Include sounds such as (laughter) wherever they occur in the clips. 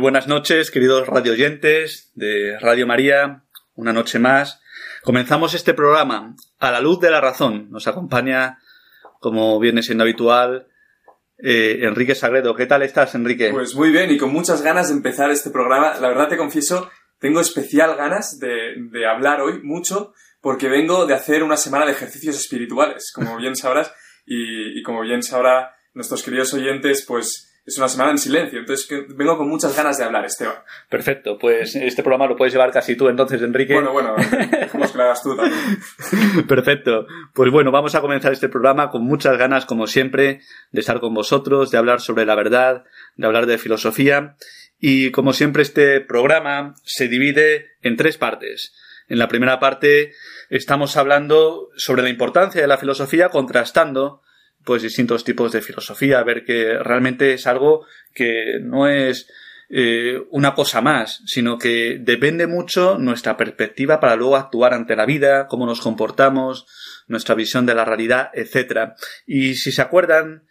Buenas noches, queridos radioyentes de Radio María. Una noche más. Comenzamos este programa a la luz de la razón. Nos acompaña, como viene siendo habitual, eh, Enrique Sagredo. ¿Qué tal estás, Enrique? Pues muy bien y con muchas ganas de empezar este programa. La verdad te confieso, tengo especial ganas de, de hablar hoy mucho porque vengo de hacer una semana de ejercicios espirituales, como bien sabrás, y, y como bien sabrá nuestros queridos oyentes, pues es una semana en silencio, entonces vengo con muchas ganas de hablar, Esteban. Perfecto, pues este programa lo puedes llevar casi tú entonces, Enrique. Bueno, bueno, dejemos que lo hagas tú también. (laughs) Perfecto, pues bueno, vamos a comenzar este programa con muchas ganas, como siempre, de estar con vosotros, de hablar sobre la verdad, de hablar de filosofía, y como siempre este programa se divide en tres partes. En la primera parte estamos hablando sobre la importancia de la filosofía contrastando pues distintos tipos de filosofía, ver que realmente es algo que no es eh, una cosa más, sino que depende mucho nuestra perspectiva para luego actuar ante la vida, cómo nos comportamos, nuestra visión de la realidad, etc. Y si se acuerdan,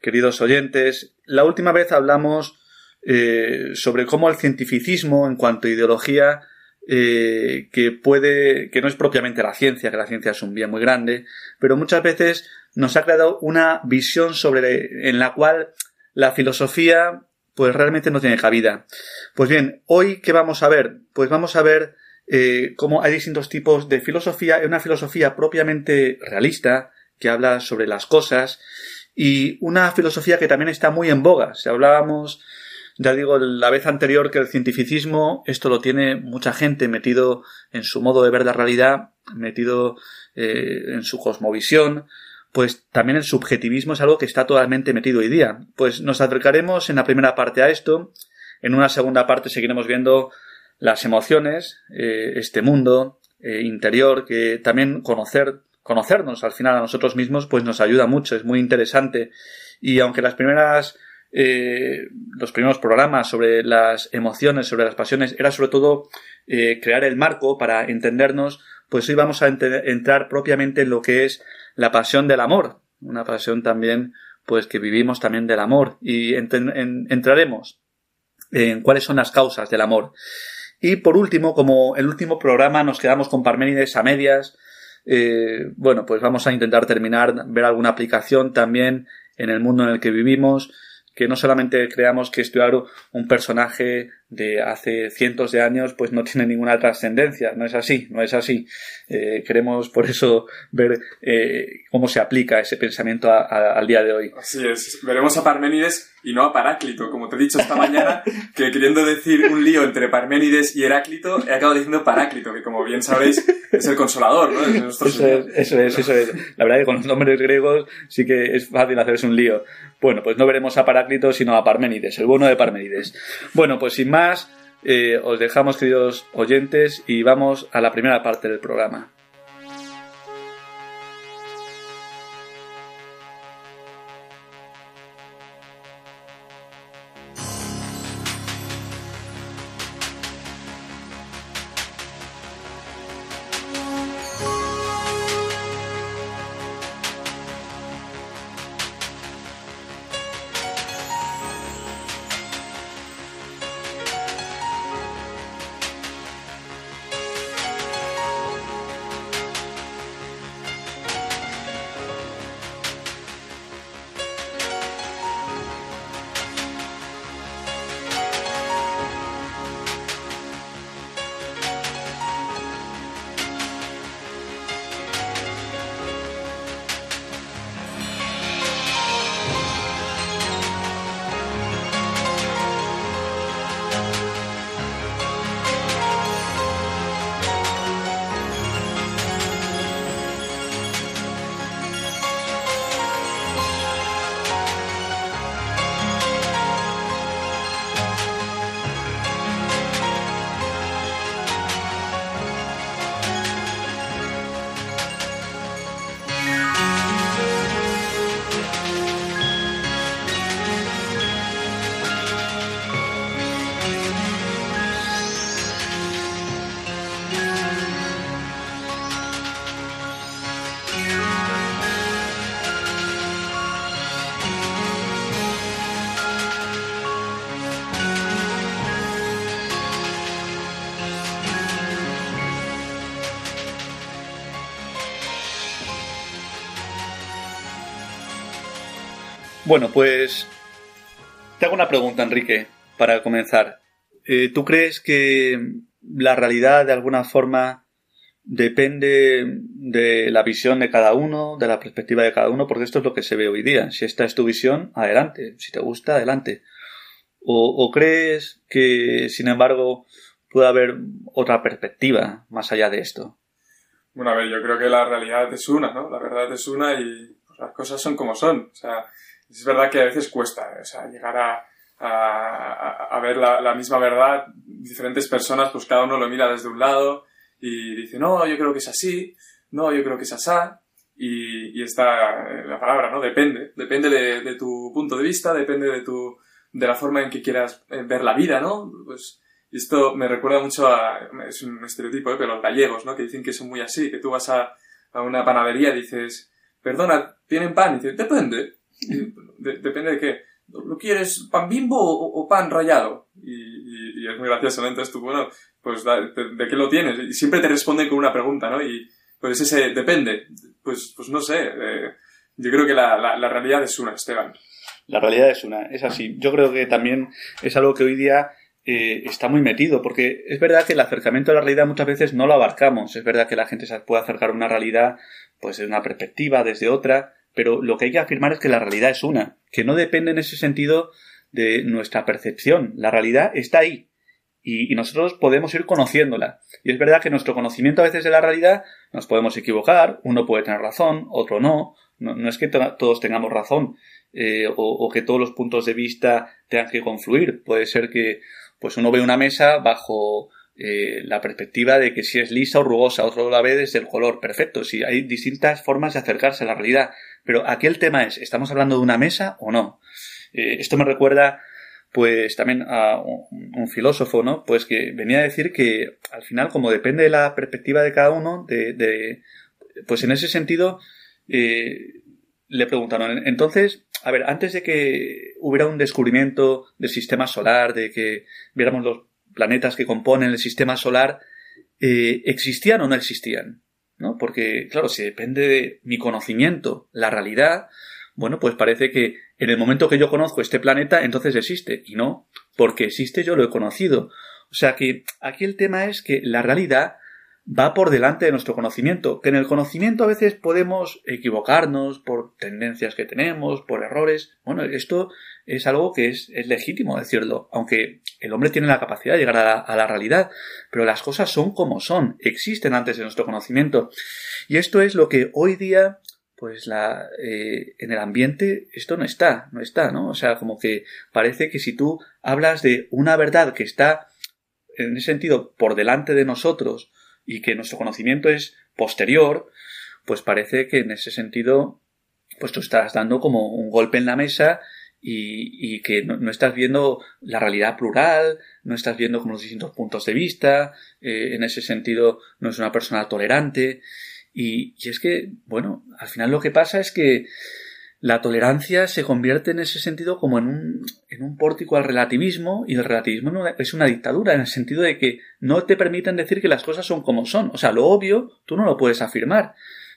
queridos oyentes, la última vez hablamos eh, sobre cómo el cientificismo en cuanto a ideología eh, que puede, que no es propiamente la ciencia, que la ciencia es un bien muy grande, pero muchas veces nos ha creado una visión sobre en la cual la filosofía pues realmente no tiene cabida. Pues bien, hoy ¿qué vamos a ver? Pues vamos a ver eh, cómo hay distintos tipos de filosofía, una filosofía propiamente realista, que habla sobre las cosas, y una filosofía que también está muy en boga. Si hablábamos, ya digo, la vez anterior que el cientificismo, esto lo tiene mucha gente metido en su modo de ver la realidad, metido eh, en su cosmovisión, pues también el subjetivismo es algo que está totalmente metido hoy día. Pues nos acercaremos en la primera parte a esto, en una segunda parte seguiremos viendo las emociones, eh, este mundo eh, interior, que también conocer, conocernos al final a nosotros mismos, pues nos ayuda mucho, es muy interesante. Y aunque las primeras eh, los primeros programas sobre las emociones, sobre las pasiones, era sobre todo crear el marco para entendernos, pues hoy vamos a entrar propiamente en lo que es la pasión del amor, una pasión también pues que vivimos también del amor. Y entraremos en cuáles son las causas del amor. Y por último, como el último programa nos quedamos con Parménides a medias, eh, bueno, pues vamos a intentar terminar, ver alguna aplicación también en el mundo en el que vivimos, que no solamente creamos que estudiar un personaje de hace cientos de años pues no tiene ninguna trascendencia, no es así, no es así. Eh, queremos por eso ver eh, cómo se aplica ese pensamiento al día de hoy. Así es, veremos a Parménides y no a Paráclito, como te he dicho esta mañana, (laughs) que queriendo decir un lío entre Parménides y Heráclito, he acabado diciendo Paráclito, que como bien sabéis es el consolador, ¿no? eso, es, eso es, eso es. La verdad que con los nombres griegos sí que es fácil hacerse un lío. Bueno, pues no veremos a Paráclito, sino a Parménides, el bueno de Parménides. Bueno, pues sin más, eh, os dejamos, queridos oyentes, y vamos a la primera parte del programa. Bueno, pues te hago una pregunta, Enrique, para comenzar. Eh, ¿Tú crees que la realidad de alguna forma depende de la visión de cada uno, de la perspectiva de cada uno? Porque esto es lo que se ve hoy día. Si esta es tu visión, adelante. Si te gusta, adelante. ¿O, crees que, sin embargo, puede haber otra perspectiva más allá de esto? Bueno, a ver, yo creo que la realidad es una, ¿no? La verdad es una y las cosas son como son. O sea, es verdad que a veces cuesta, o sea, llegar a, a, ver la, misma verdad. Diferentes personas, pues cada uno lo mira desde un lado y dice, no, yo creo que es así, no, yo creo que es asá. Y, está la palabra, ¿no? Depende. Depende de, tu punto de vista, depende de, tu, de la forma en que quieras eh, ver la vida, ¿no? Pues esto me recuerda mucho a, es un estereotipo, ¿eh? pero los gallegos, ¿no? Que dicen que son muy así, que tú vas a, a una panadería y dices, perdona, ¿tienen pan? Y dices, depende. Depende de qué. ¿Lo quieres pan bimbo o, pan rallado? Y, es muy gracioso, ¿no? Entonces tú, bueno, pues de, qué lo tienes? Y siempre te responden con una pregunta, ¿no? Y pues ese depende. Pues, pues no sé. Eh, yo creo que la, la, realidad es una, Esteban. La realidad es una, es así. Yo creo que también es algo que hoy día eh, está muy metido, porque es verdad que el acercamiento a la realidad muchas veces no lo abarcamos. Es verdad que la gente se puede acercar a una realidad, pues desde una perspectiva, desde otra, pero lo que hay que afirmar es que la realidad es una, que no depende en ese sentido de nuestra percepción. La realidad está ahí y, nosotros podemos ir conociéndola. Y es verdad que nuestro conocimiento a veces de la realidad nos podemos equivocar, uno puede tener razón, otro no. No, es que todos tengamos razón eh, o, o, que todos los puntos de vista tengan que confluir. Puede ser que pues uno ve una mesa bajo eh, la perspectiva de que si es lisa o rugosa, otro la ve desde el color, perfecto, si hay distintas formas de acercarse a la realidad, pero aquí el tema es, ¿estamos hablando de una mesa o no? Eh, esto me recuerda pues también a un, filósofo, ¿no? Pues que venía a decir que al final, como depende de la perspectiva de cada uno, de, pues en ese sentido, eh, le preguntaron, entonces, a ver, antes de que hubiera un descubrimiento del sistema solar, de que viéramos los planetas que componen el sistema solar eh, existían o no existían. ¿no? Porque, claro, si depende de mi conocimiento, la realidad, bueno, pues parece que en el momento que yo conozco este planeta, entonces existe. Y no, porque existe yo lo he conocido. O sea que aquí el tema es que la realidad va por delante de nuestro conocimiento, que en el conocimiento a veces podemos equivocarnos por tendencias que tenemos, por errores. Bueno, esto es algo que es, legítimo decirlo, aunque el hombre tiene la capacidad de llegar a la, realidad, pero las cosas son como son, existen antes de nuestro conocimiento. Y esto es lo que hoy día pues la, eh, en el ambiente esto no está, no está, ¿no? O sea, como que parece que si tú hablas de una verdad que está en ese sentido por delante de nosotros y que nuestro conocimiento es posterior, pues parece que en ese sentido pues tú estás dando como un golpe en la mesa y, que no, estás viendo la realidad plural, no estás viendo como los distintos puntos de vista, eh, en ese sentido no es una persona tolerante. Y, y, es que, bueno, al final lo que pasa es que la tolerancia se convierte en ese sentido como en un, en un pórtico al relativismo y el relativismo es una dictadura en el sentido de que no te permiten decir que las cosas son como son. O sea, lo obvio tú no lo puedes afirmar.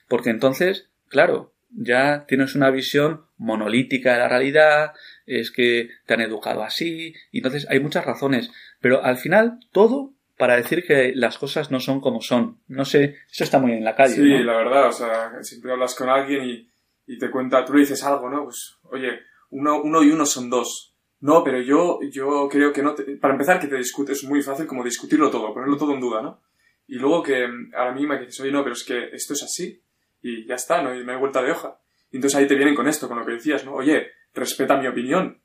Porque entonces, claro, ya tienes una visión monolítica de la realidad, es que te han educado así, y entonces hay muchas razones, pero al final todo para decir que las cosas no son como son. No sé, eso está muy en la calle. Sí, la verdad, o sea, siempre hablas con alguien y, y, te cuenta, tú le dices algo, ¿no? Pues, oye, uno, uno y uno son dos. No, pero yo, yo creo que no. para empezar, que te discutes, es muy fácil como discutirlo todo, ponerlo todo en duda, ¿no? Y luego que a la misma que dices, oye, no, pero es que esto es así y ya está, no, no hay vuelta de hoja. Y entonces ahí te vienen con esto, con lo que decías, ¿no? Oye, respeta mi opinión,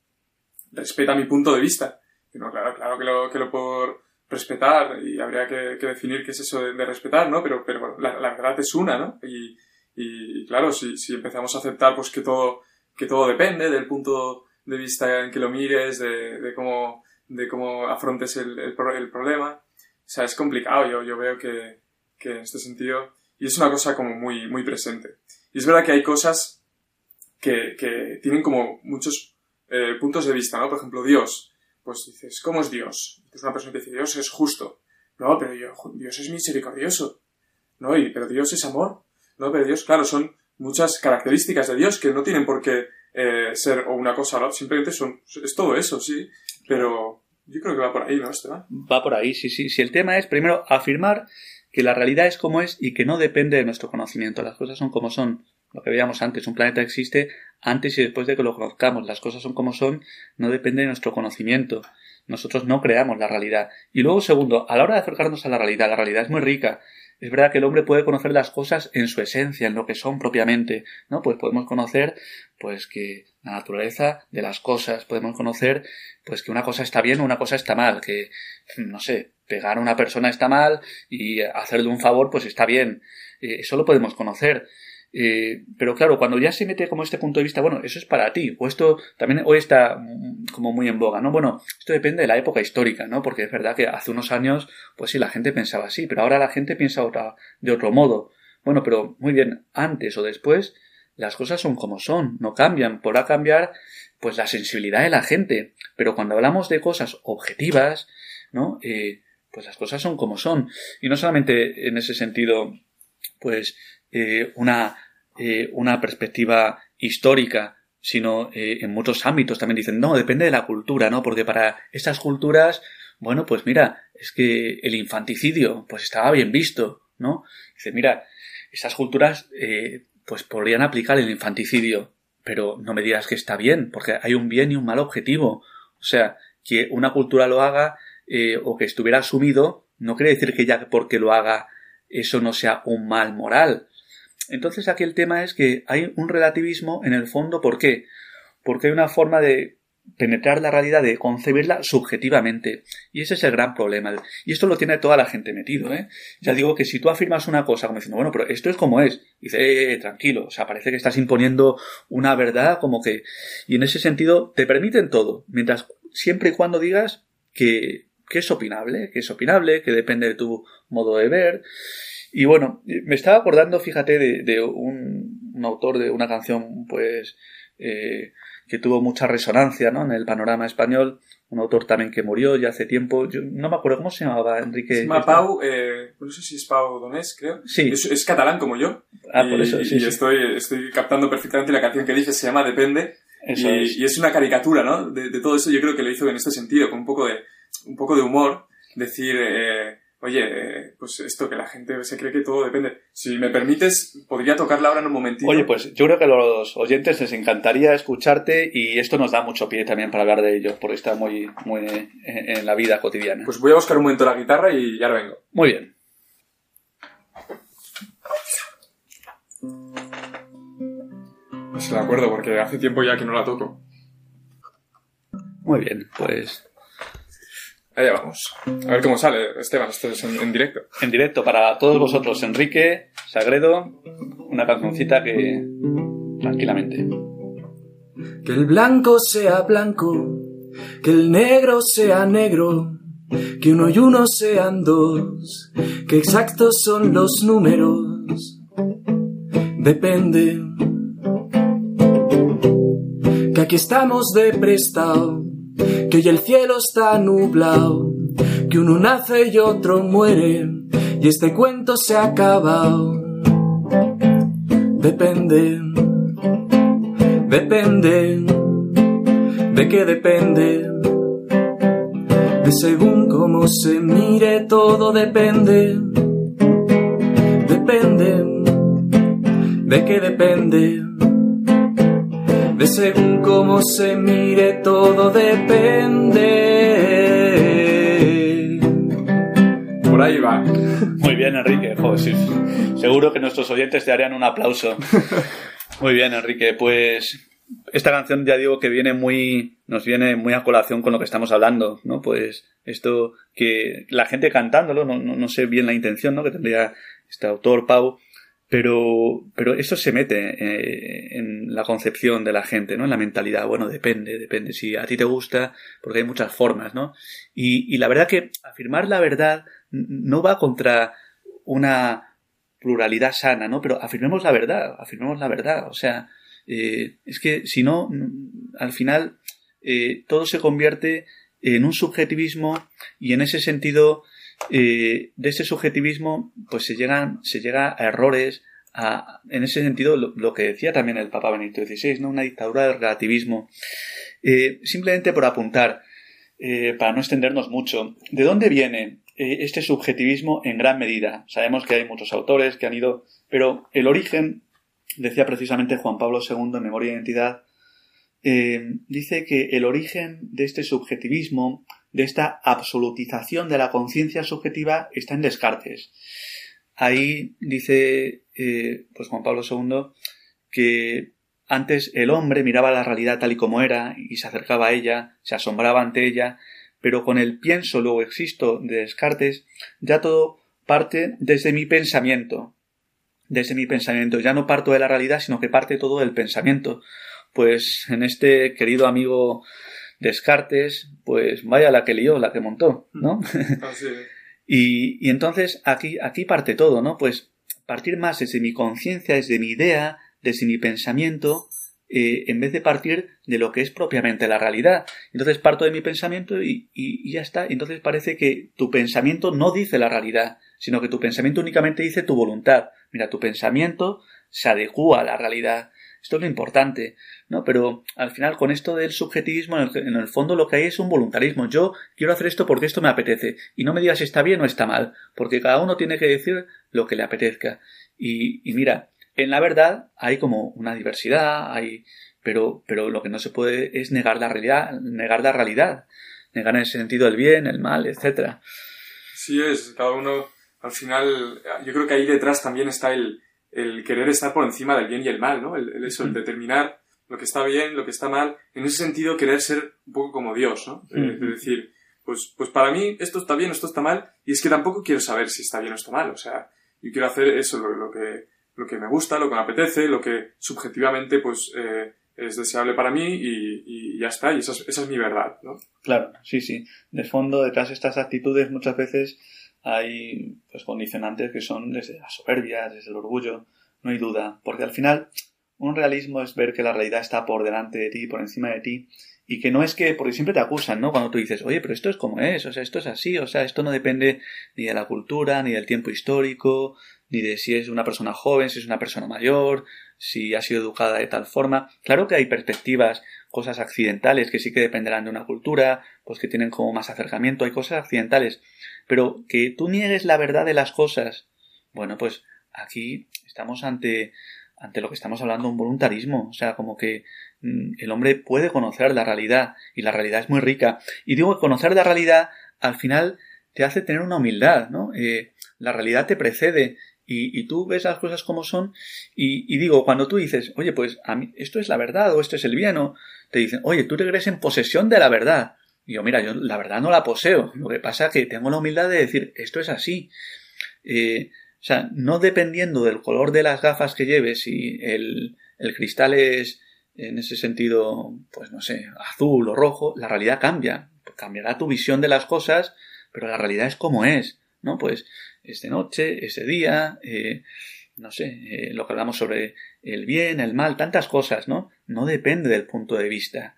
respeta mi punto de vista. Y no, claro, claro que lo, que lo puedo respetar y habría que, definir qué es eso de, respetar, ¿no? Pero, pero la, verdad es una, ¿no? Y, y claro, si, si, empezamos a aceptar pues que todo, que todo depende del punto de vista en que lo mires, de, de cómo, de cómo afrontes el, el, el, problema, o sea, es complicado. Yo, yo veo que, que en este sentido y es una cosa como muy, muy presente. Y es verdad que hay cosas que, que tienen como muchos eh, puntos de vista, ¿no? Por ejemplo, Dios. Pues dices, ¿cómo es Dios? Es una persona que dice, Dios es justo. No, pero Dios es misericordioso. No, y, pero Dios es amor. No, pero Dios, claro, son muchas características de Dios que no tienen por qué eh, ser o una cosa o la otra, simplemente son, es todo eso, sí, pero yo creo que va por ahí, ¿no, Esteban? Va por ahí, sí, sí. Si el tema es, primero, afirmar que la realidad es como es y que no depende de nuestro conocimiento. Las cosas son como son. Lo que veíamos antes, un planeta existe antes y después de que lo conozcamos. Las cosas son como son, no depende de nuestro conocimiento. Nosotros no creamos la realidad. Y luego, segundo, a la hora de acercarnos a la realidad, la realidad es muy rica. Es verdad que el hombre puede conocer las cosas en su esencia, en lo que son propiamente, ¿no? Pues podemos conocer, pues que la naturaleza de las cosas, podemos conocer, pues que una cosa está bien o una cosa está mal, que, no sé, pegar a una persona está mal y hacerle un favor, pues está bien. Eh, eso lo podemos conocer. Eh, pero claro, cuando ya se mete como este punto de vista, bueno, eso es para ti, o esto también hoy está mm, como muy en boga, ¿no? Bueno, esto depende de la época histórica, ¿no? Porque es verdad que hace unos años, pues sí, la gente pensaba así, pero ahora la gente piensa otra, de otro modo. Bueno, pero muy bien, antes o después, las cosas son como son, no cambian, podrá cambiar pues la sensibilidad de la gente, pero cuando hablamos de cosas objetivas, ¿no? Eh, pues las cosas son como son. Y no solamente en ese sentido, pues eh, una, eh, una perspectiva histórica, sino eh, en muchos ámbitos también dicen, no, depende de la cultura, ¿no? Porque para estas culturas, bueno, pues mira, es que el infanticidio, pues estaba bien visto, ¿no? Dice, mira, esas culturas, pues podrían aplicar el infanticidio, pero no me digas que está bien, porque hay un bien y un mal objetivo. O sea, que una cultura lo haga o que estuviera asumido, no quiere decir que ya porque lo haga eso no sea un mal moral. Entonces aquí el tema es que hay un relativismo en el fondo. ¿Por qué? Porque hay una forma de penetrar la realidad, de concebirla subjetivamente. Y ese es el gran problema. Y esto lo tiene toda la gente metido, ¿eh? Ya digo que si tú afirmas una cosa como diciendo, bueno, pero esto es como es, dice, eh, eh, tranquilo, o sea, parece que estás imponiendo una verdad como que... Y en ese sentido te permiten todo, mientras siempre y cuando digas que, que es opinable, que es opinable, que depende de tu modo de ver, y bueno, me estaba acordando, fíjate, de, un, autor de una canción, pues, eh, que tuvo mucha resonancia, ¿no? En el panorama español, un autor también que murió ya hace tiempo, yo no me acuerdo cómo se llamaba, Enrique. Se llama Pau, eh, no sé si es Pau Donés, creo. Sí. Es, catalán como yo. Ah, por eso, sí. Y Estoy, estoy captando perfectamente la canción que dice, se llama Depende. Eso y, es. y es una caricatura, ¿no? De, de, todo eso yo creo que lo hizo en este sentido, con un poco de, un poco de humor, decir, eh, oye, pues esto que la gente se cree que todo depende. Si me permites, podría tocarla ahora en un momentito. Oye, pues yo creo que a los oyentes les encantaría escucharte y esto nos da mucho pie también para hablar de ello, porque está muy, muy en la vida cotidiana. Pues voy a buscar un momento la guitarra y ya vengo. Muy bien. No se de acuerdo porque hace tiempo ya que no la toco. Muy bien, pues Allá vamos. A ver cómo sale, Esteban, esto es en, en, directo. En directo para todos vosotros, Enrique, Sagredo, una cancioncita que tranquilamente. Que el blanco sea blanco, que el negro sea negro, que uno y uno sean dos, que exactos son los números. Depende. Que aquí estamos de prestado que hoy el cielo está nublado, que uno nace y otro muere, y este cuento se ha acabado. Depende, depende, de qué depende, de según cómo se mire todo depende, depende, de qué depende de según cómo se mire todo depende. Por ahí va. Muy bien, Enrique. Joder, sí. Seguro que nuestros oyentes te harían un aplauso. (laughs) Muy bien, Enrique. Pues esta canción ya digo que viene muy nos viene muy a colación con lo que estamos hablando, ¿no? Pues esto que la gente cantándolo, no, no, no sé bien la intención, ¿no? Que tendría este autor Pau, pero, pero eso se mete eh, en la concepción de la gente, ¿no? En la mentalidad. Bueno, depende, depende. Si a ti te gusta, porque hay muchas formas, ¿no? Y, y la verdad que afirmar la verdad no va contra una pluralidad sana, ¿no? Pero afirmemos la verdad, afirmemos la verdad. O sea, eh, es que si no, al final eh, todo se convierte en un subjetivismo y en ese sentido de ese subjetivismo pues se llegan se llega a errores en ese sentido, lo, que decía también el Papa Benedicto XVI, ¿no? Una dictadura del relativismo. Eh, simplemente por apuntar, eh, para no extendernos mucho, ¿de dónde viene eh, este subjetivismo en gran medida? Sabemos que hay muchos autores que han ido, pero el origen, decía precisamente Juan Pablo II en Memoria e Identidad, dice que el origen de este subjetivismo, de esta absolutización de la conciencia subjetiva, está en Descartes. Ahí dice eh, pues Juan Pablo II que antes el hombre miraba la realidad tal y como era y se acercaba a ella, se asombraba ante ella, pero con el pienso luego existo de Descartes ya todo parte desde mi pensamiento, desde mi pensamiento, ya no parto de la realidad, sino que parte todo del pensamiento. Pues en este querido amigo Descartes, pues vaya la que lió, la que montó, ¿no? (laughs) Y, entonces aquí, aquí parte todo, ¿no? Pues partir más desde mi conciencia, desde mi idea, desde mi pensamiento, eh, en vez de partir de lo que es propiamente la realidad. Entonces parto de mi pensamiento y, y, ya está. Entonces parece que tu pensamiento no dice la realidad, sino que tu pensamiento únicamente dice tu voluntad. Mira, tu pensamiento se adecua a la realidad. Esto es lo importante, ¿no? Pero al final, con esto del subjetivismo, en el, fondo lo que hay es un voluntarismo. Yo quiero hacer esto porque esto me apetece. Y no me digas si está bien o está mal, porque cada uno tiene que decir lo que le apetezca. Y, mira, en la verdad hay como una diversidad, hay, pero, pero lo que no se puede es negar la realidad, negar la realidad, negar en ese sentido el bien, el mal, etcétera. Sí es, cada uno, al final, yo creo que ahí detrás también está el, el querer estar por encima del bien y el mal, ¿no? El, eso, el determinar lo que está bien, lo que está mal. En ese sentido, querer ser un poco como Dios, ¿no? Es decir, pues, pues para mí esto está bien, esto está mal, y es que tampoco quiero saber si está bien o está mal. O sea, yo quiero hacer eso, lo, que, lo que me gusta, lo que me apetece, lo que subjetivamente, pues, eh, es deseable para mí y, ya está, y esa es, esa es mi verdad, ¿no? Claro, sí, sí. De fondo, detrás de estas actitudes muchas veces hay pues, condicionantes que son desde la soberbia, desde el orgullo, no hay duda, porque al final un realismo es ver que la realidad está por delante de ti, por encima de ti, y que no es que, porque siempre te acusan, ¿no? Cuando tú dices, oye, pero esto es como es, o sea, esto es así, o sea, esto no depende ni de la cultura, ni del tiempo histórico, ni de si es una persona joven, si es una persona mayor, si ha sido educada de tal forma. Claro que hay perspectivas, cosas accidentales que sí que dependerán de una cultura, pues que tienen como más acercamiento, hay cosas accidentales, pero que tú niegues la verdad de las cosas, bueno, pues aquí estamos ante, ante lo que estamos hablando, un voluntarismo. O sea, como que mm, el hombre puede conocer la realidad y la realidad es muy rica. Y digo que conocer la realidad al final te hace tener una humildad, ¿no? Eh, la realidad te precede y, tú ves las cosas como son y, digo, cuando tú dices, oye, pues a mí, esto es la verdad o esto es el bien, o te dicen, oye, tú te crees en posesión de la verdad. Y yo, mira, yo la verdad no la poseo. Lo que pasa es que tengo la humildad de decir, esto es así. Eh, o sea, no dependiendo del color de las gafas que lleves, y el, el cristal es, en ese sentido, pues no sé, azul o rojo, la realidad cambia. Cambiará tu visión de las cosas, pero la realidad es como es, ¿no? Pues es de noche, es de día, eh, no sé, eh, lo que hablamos sobre el bien, el mal, tantas cosas, ¿no? No depende del punto de vista.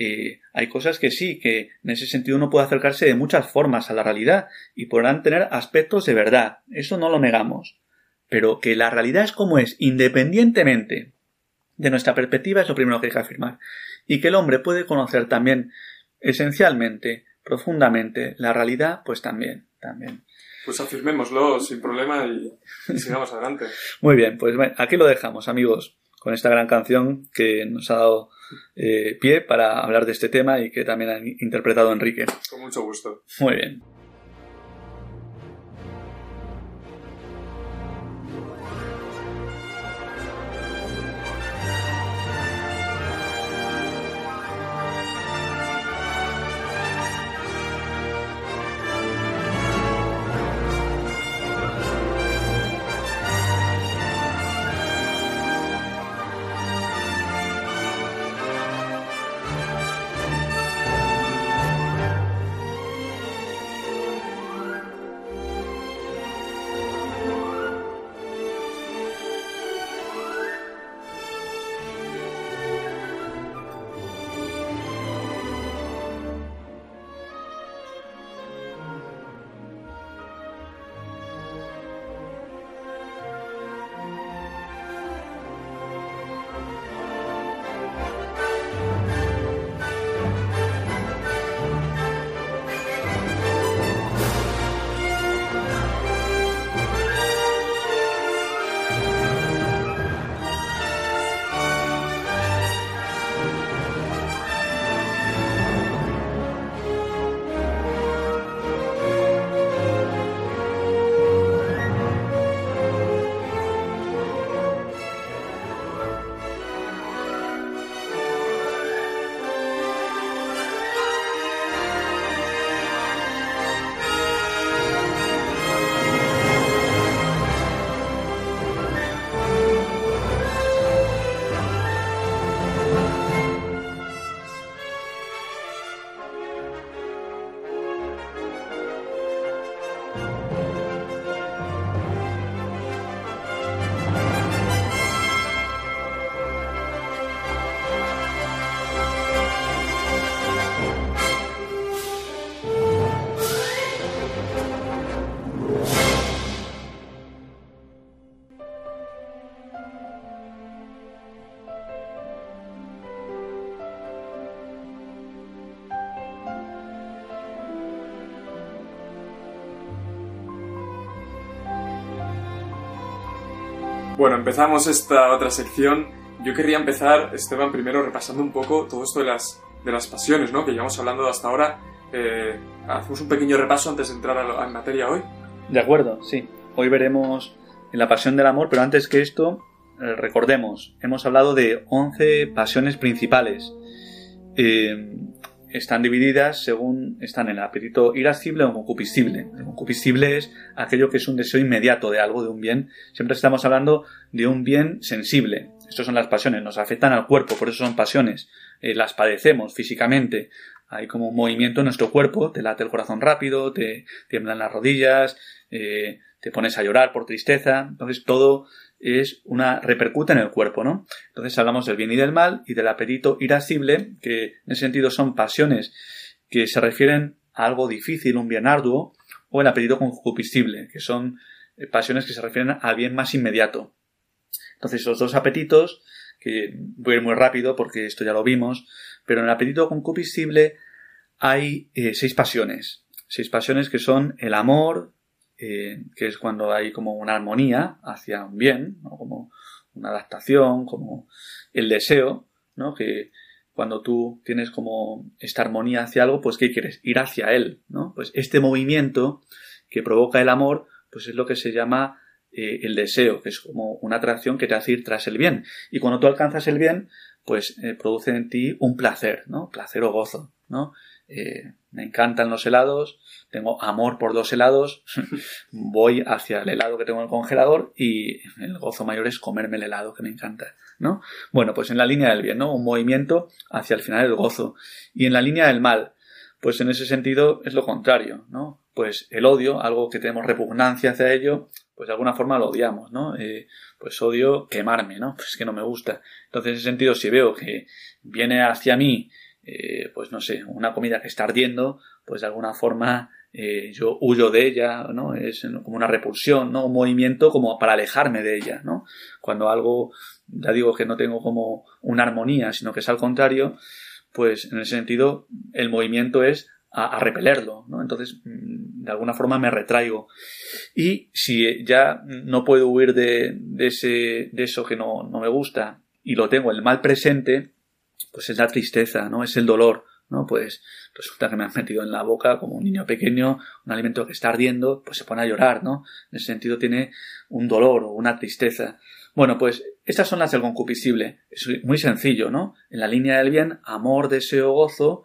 Eh, hay cosas que sí, que en ese sentido uno puede acercarse de muchas formas a la realidad y podrán tener aspectos de verdad, eso no lo negamos, pero que la realidad es como es, independientemente de nuestra perspectiva, es lo primero que hay que afirmar, y que el hombre puede conocer también esencialmente, profundamente, la realidad, pues también, también. Pues afirmémoslo sin problema y, y sigamos adelante. (laughs) Muy bien, pues aquí lo dejamos, amigos, con esta gran canción que nos ha dado eh, pie para hablar de este tema y que también ha interpretado Enrique. Con mucho gusto. Muy bien. Bueno, empezamos esta otra sección. Yo querría empezar, Esteban, primero repasando un poco todo esto de las, de las pasiones, ¿no? Que llevamos hablando hasta ahora. Eh, hacemos un pequeño repaso antes de entrar a, lo- materia hoy. De acuerdo, sí. Hoy veremos la pasión del amor, pero antes que esto, eh, recordemos, hemos hablado de 11 pasiones principales. Eh, están divididas según están en el apetito irascible o concupiscible. El concupiscible es aquello que es un deseo inmediato de algo, de un bien. Siempre estamos hablando de un bien sensible. Estas son las pasiones, nos afectan al cuerpo, por eso son pasiones. Eh, las padecemos físicamente. Hay como un movimiento en nuestro cuerpo, te late el corazón rápido, te tiemblan las rodillas, eh, te pones a llorar por tristeza. Entonces todo es una repercute en el cuerpo, ¿no? Entonces hablamos del bien y del mal y del apetito irascible, que en ese sentido son pasiones que se refieren a algo difícil, un bien arduo, o el apetito concupiscible, que son eh, pasiones que se refieren al bien más inmediato. Entonces los dos apetitos, que voy a ir muy rápido porque esto ya lo vimos, pero en el apetito concupiscible hay eh, seis pasiones. Seis pasiones que son el amor, eh, que es cuando hay como una armonía hacia un bien, como una adaptación, como el deseo, ¿no? que cuando tú tienes como esta armonía hacia algo, pues ¿qué quieres? Ir hacia él, ¿no? Pues este movimiento que provoca el amor, pues es lo que se llama eh, el deseo, que es como una atracción que te hace ir tras el bien. Y cuando tú alcanzas el bien, pues eh, produce en ti un placer, ¿no? Placer o gozo, ¿no? Eh, me encantan los helados, tengo amor por los helados, (laughs) voy hacia el helado que tengo en el congelador y el gozo mayor es comerme el helado que me encanta, ¿no? Bueno, pues en la línea del bien, ¿no? Un movimiento hacia el final del gozo. Y en la línea del mal, pues en ese sentido es lo contrario, ¿no? Pues el odio, algo que tenemos repugnancia hacia ello, pues de alguna forma lo odiamos, ¿no? Eh, pues odio quemarme, ¿no? Pues que no me gusta. Entonces, en ese sentido, si veo que viene hacia mí, eh, pues no sé, una comida que está ardiendo, pues de alguna forma eh, yo huyo de ella, ¿no? Es como una repulsión, ¿no? Un movimiento como para alejarme de ella, ¿no? Cuando algo, ya digo que no tengo como una armonía, sino que es al contrario, pues en ese sentido el movimiento es a, repelerlo, ¿no? Entonces, mm, de alguna forma me retraigo. Y si ya no puedo huir de, de, ese, de eso que no, no me gusta y lo tengo el mal presente, pues es la tristeza, ¿no? Es el dolor, ¿no? Pues resulta que me han metido en la boca como un niño pequeño un alimento que está ardiendo, pues se pone a llorar, ¿no? En ese sentido tiene un dolor o una tristeza. Bueno, pues estas son las del concupiscible. Es muy sencillo, ¿no? En la línea del bien, amor, deseo, gozo,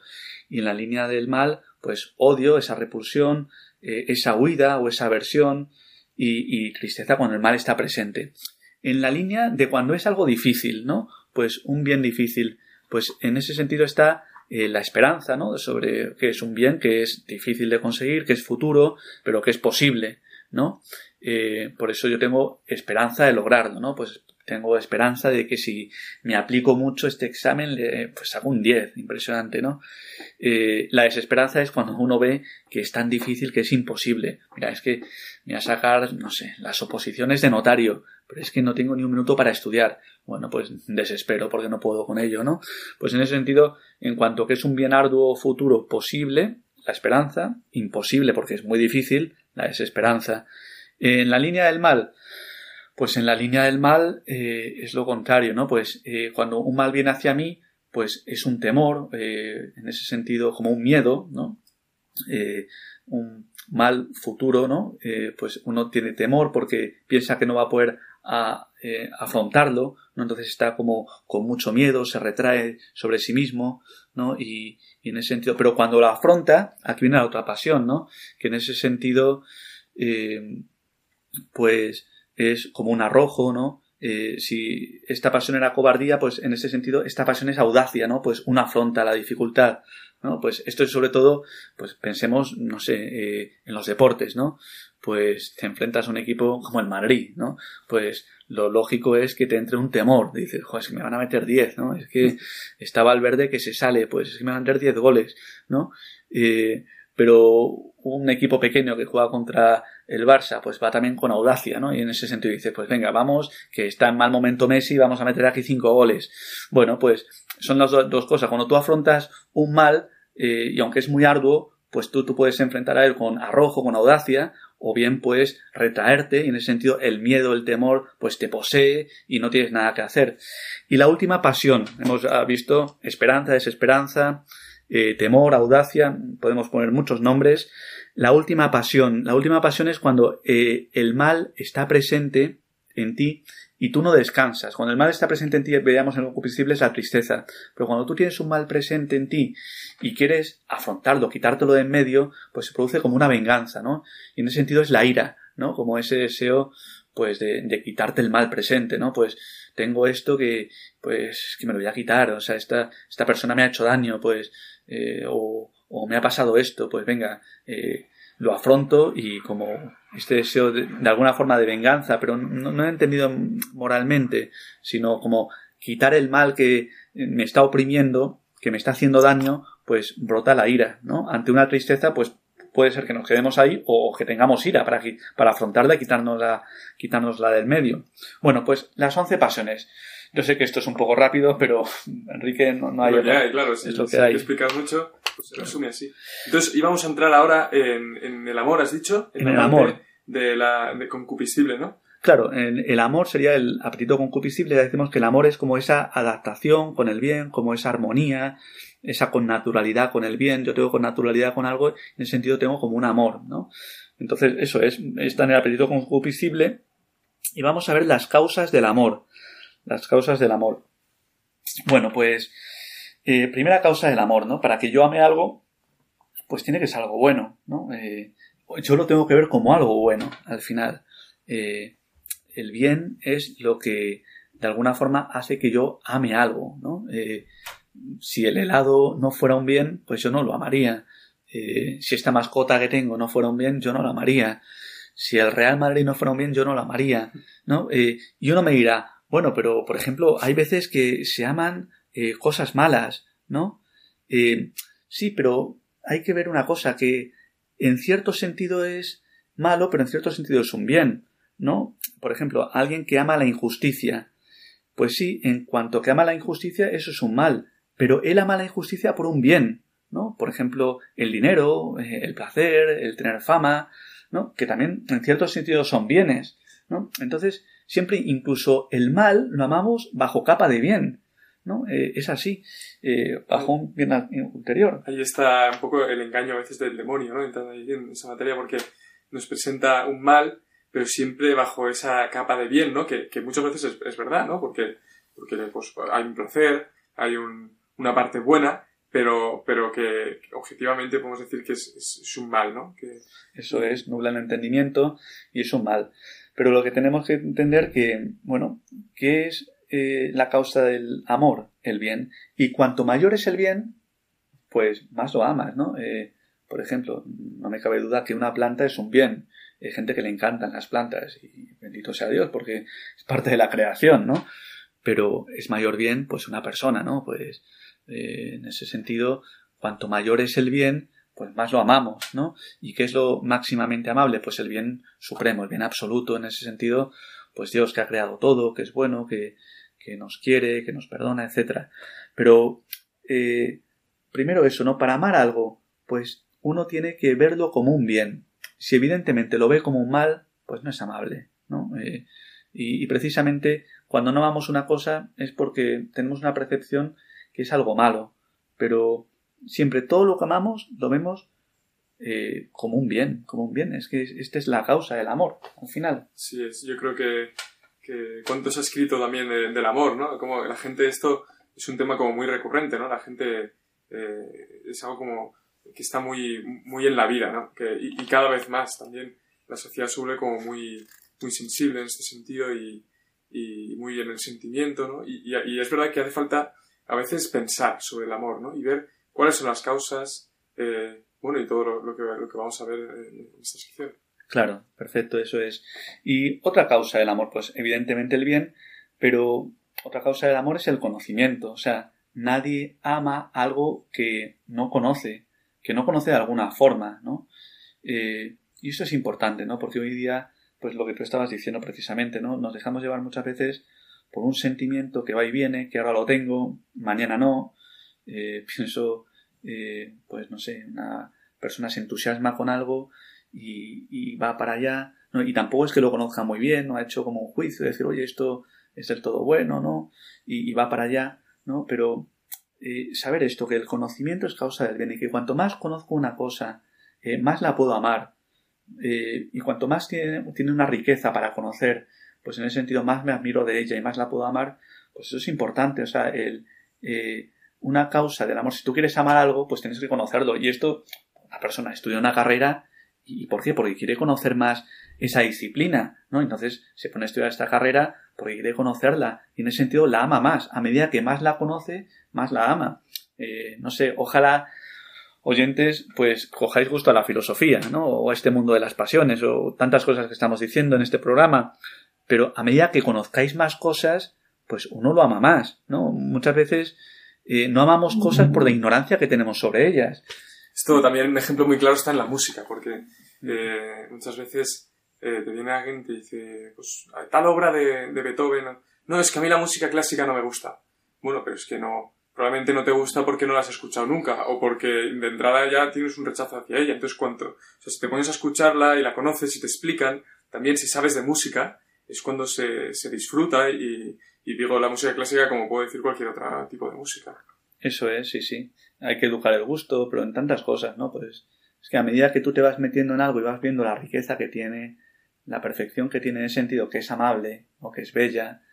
y en la línea del mal, pues odio, esa repulsión, eh, esa huida o esa aversión y, y tristeza cuando el mal está presente. En la línea de cuando es algo difícil, ¿no? Pues un bien difícil. Pues en ese sentido está eh, la esperanza, ¿no? Sobre que es un bien que es difícil de conseguir, que es futuro, pero que es posible, ¿no? Eh, por eso yo tengo esperanza de lograrlo, ¿no? Pues tengo esperanza de que si me aplico mucho este examen, pues hago un 10, impresionante, ¿no? Eh, la desesperanza es cuando uno ve que es tan difícil que es imposible. Mira, es que me voy a sacar, no sé, las oposiciones de notario, pero es que no tengo ni un minuto para estudiar. Bueno, pues desespero porque no puedo con ello, ¿no? Pues en ese sentido, en cuanto que es un bien arduo futuro posible, la esperanza, imposible porque es muy difícil, la desesperanza. En la línea del mal, pues en la línea del mal eh, es lo contrario, ¿no? Pues eh, cuando un mal viene hacia mí, pues es un temor, eh, en ese sentido como un miedo, ¿no? Eh, mal futuro, ¿no? Eh, pues uno tiene temor porque piensa que no va a poder a, eh, afrontarlo, ¿no? Entonces está como con mucho miedo, se retrae sobre sí mismo, ¿no? Y, en ese sentido, pero cuando lo afronta, aquí viene la otra pasión, ¿no? Que en ese sentido, eh, pues es como un arrojo, ¿no? Si esta pasión era cobardía, pues en ese sentido esta pasión es audacia, ¿no? Pues una afronta la dificultad, ¿no? Pues esto es sobre todo, pues pensemos, no sé, eh, en los deportes, ¿no? Pues te enfrentas a un equipo como el Madrid, ¿no? Pues lo lógico es que te entre un temor, dices, joder, es que me van a meter 10, ¿no? Es que está Valverde que se sale, pues es que me van a meter 10 goles, ¿no? Eh, pero un equipo pequeño que juega contra el Barça, pues va también con audacia, ¿no? Y en ese sentido dice, pues venga, vamos, que está en mal momento Messi, vamos a meter aquí cinco goles. Bueno, pues son las do dos cosas. Cuando tú afrontas un mal, eh, y aunque es muy arduo, pues tú, tú puedes enfrentar a él con arrojo, con audacia, o bien puedes retraerte y en ese sentido el miedo, el temor, pues te posee y no tienes nada que hacer. Y la última pasión, hemos ah, visto esperanza, desesperanza, eh, temor, audacia, podemos poner muchos nombres. La última pasión, la última pasión es cuando eh, el mal está presente en ti y tú no descansas. Cuando el mal está presente en ti, veamos en concupiscible, es la tristeza. Pero cuando tú tienes un mal presente en ti y quieres afrontarlo, quitártelo de en medio, pues se produce como una venganza, ¿no? Y en ese sentido es la ira, ¿no? Como ese deseo, pues, de, quitarte el mal presente, ¿no? Pues tengo esto que, pues, que me lo voy a quitar, o sea, esta, esta persona me ha hecho daño, pues, eh, o, me ha pasado esto, pues venga, eh, lo afronto y como este deseo de, alguna forma de venganza, pero no, he entendido moralmente, sino como quitar el mal que me está oprimiendo, que me está haciendo daño, pues brota la ira, ¿no? Ante una tristeza, pues puede ser que nos quedemos ahí o que tengamos ira para, para afrontarla y quitarnosla, quitárnosla del medio. Bueno, pues las once pasiones. Yo sé que esto es un poco rápido, pero Enrique no, hay. claro, es lo que hay. explicar mucho, pues se resume así. Entonces, íbamos a entrar ahora en, el amor, has dicho. En, el amor. De la de concupiscible, ¿no? Claro, el amor sería el apetito concupiscible. Decimos que el amor es como esa adaptación con el bien, como esa armonía, esa connaturalidad con el bien. Yo tengo connaturalidad con algo, en ese sentido tengo como un amor, ¿no? Entonces, eso es, está en el apetito concupiscible. Y vamos a ver las causas del amor las causas del amor. Bueno, pues eh, primera causa del amor, ¿no? Para que yo ame algo, pues tiene que ser algo bueno, ¿no? Eh, yo lo tengo que ver como algo bueno, al final. Eh, el bien es lo que de alguna forma hace que yo ame algo, ¿no? si el helado no fuera un bien, pues yo no lo amaría. si esta mascota que tengo no fuera un bien, yo no la amaría. Si el Real Madrid no fuera un bien, yo no la amaría, ¿no? y uno me dirá, bueno, pero por ejemplo, hay veces que se aman eh, cosas malas, ¿no? Eh, sí, pero hay que ver una cosa que en cierto sentido es malo, pero en cierto sentido es un bien, ¿no? Por ejemplo, alguien que ama la injusticia. Pues sí, en cuanto que ama la injusticia, eso es un mal, pero él ama la injusticia por un bien, ¿no? Por ejemplo, el dinero, eh, el placer, el tener fama, ¿no? Que también en cierto sentido son bienes, ¿no? Entonces, siempre incluso el mal lo amamos bajo capa de bien. ¿no? Eh, es así, eh, bajo un bien ulterior. Ahí está un poco el engaño a veces del demonio, ¿no? Entrando ahí en esa materia, porque nos presenta un mal, pero siempre bajo esa capa de bien, ¿no? Que, muchas veces es, verdad, ¿no? Porque, porque pues, hay un placer, hay una parte buena, pero, pero que objetivamente podemos decir que es, un mal, ¿no? Que, Eso es, nubla el entendimiento y es un mal. Pero lo que tenemos que entender que, bueno, ¿qué es eh, la causa del amor? El bien. Y cuanto mayor es el bien, pues más lo amas, ¿no? Eh, por ejemplo, no me cabe duda que una planta es un bien. Hay gente que le encantan las plantas y bendito sea Dios porque es parte de la creación, ¿no? Pero es mayor bien, pues una persona, ¿no? Pues eh, en ese sentido, cuanto mayor es el bien, pues más lo amamos, ¿no? ¿Y qué es lo máximamente amable? Pues el bien supremo, el bien absoluto, en ese sentido, pues Dios que ha creado todo, que es bueno, que, que nos quiere, que nos perdona, etc. Pero, eh, primero eso, ¿no? Para amar algo, pues uno tiene que verlo como un bien. Si evidentemente lo ve como un mal, pues no es amable, ¿no? Eh, y, y precisamente cuando no amamos una cosa es porque tenemos una percepción que es algo malo, pero siempre todo lo que amamos lo vemos eh, como un bien, como un bien. Es que esta es la causa del amor, al final. Sí, es, yo creo que, que cuánto se ha escrito también del amor, ¿no? Como la gente, esto es un tema como muy recurrente, ¿no? La gente eh, es algo como que está muy, muy en la vida, ¿no? Que, y, cada vez más también la sociedad sube como muy, muy sensible en este sentido y, y muy en el sentimiento, ¿no? Y, y, es verdad que hace falta a veces pensar sobre el amor, ¿no? Y ver cuáles son las causas, eh, bueno, y todo lo, que, lo, que, vamos a ver en esta sección. Claro, perfecto, eso es. Y otra causa del amor, pues evidentemente el bien, pero otra causa del amor es el conocimiento. O sea, nadie ama algo que no conoce, que no conoce de alguna forma, ¿no? Eh, y eso es importante, ¿no? Porque hoy día, pues lo que tú estabas diciendo precisamente, ¿no? Nos dejamos llevar muchas veces por un sentimiento que va y viene, que ahora lo tengo, mañana no, eh, (laughs) pienso, eh, pues no sé, una persona se entusiasma con algo y, va para allá, ¿no? y tampoco es que lo conozca muy bien, no ha hecho como un juicio de decir, oye, esto es del todo bueno, ¿no? Y, va para allá, ¿no? Pero eh, saber esto, que el conocimiento es causa del bien y que cuanto más conozco una cosa, eh, más la puedo amar. Eh, y cuanto más tiene, tiene, una riqueza para conocer, pues en ese sentido más me admiro de ella y más la puedo amar, pues eso es importante. O sea, el, una causa del amor, si tú quieres amar algo, pues tienes que conocerlo. Y esto, una persona estudia una carrera, ¿y por qué? Porque quiere conocer más esa disciplina, ¿no? Entonces se pone a estudiar esta carrera porque quiere conocerla y en ese sentido la ama más. A medida que más la conoce, más la ama. Eh, no sé, ojalá oyentes, pues cojáis gusto a la filosofía, ¿no? O a este mundo de las pasiones, o tantas cosas que estamos diciendo en este programa. Pero a medida que conozcáis más cosas, pues uno lo ama más, ¿no? Muchas veces eh, no amamos cosas por la ignorancia que tenemos sobre ellas. Esto también, un ejemplo muy claro está en la música, porque eh, muchas veces eh, te viene alguien y te dice, pues tal obra de, de Beethoven, no, es que a mí la música clásica no me gusta. Bueno, pero es que no, probablemente no te gusta porque no la has escuchado nunca o porque de entrada ya tienes un rechazo hacia ella. Entonces, cuanto, o sea, si te pones a escucharla y la conoces y te explican, también si sabes de música, es cuando se, se disfruta y, y digo la música clásica como puedo decir cualquier otro tipo de música. Eso es, sí, sí. Hay que educar el gusto, pero en tantas cosas, ¿no? Pues es que a medida que tú te vas metiendo en algo y vas viendo la riqueza que tiene, la perfección que tiene en el sentido que es amable o que es bella,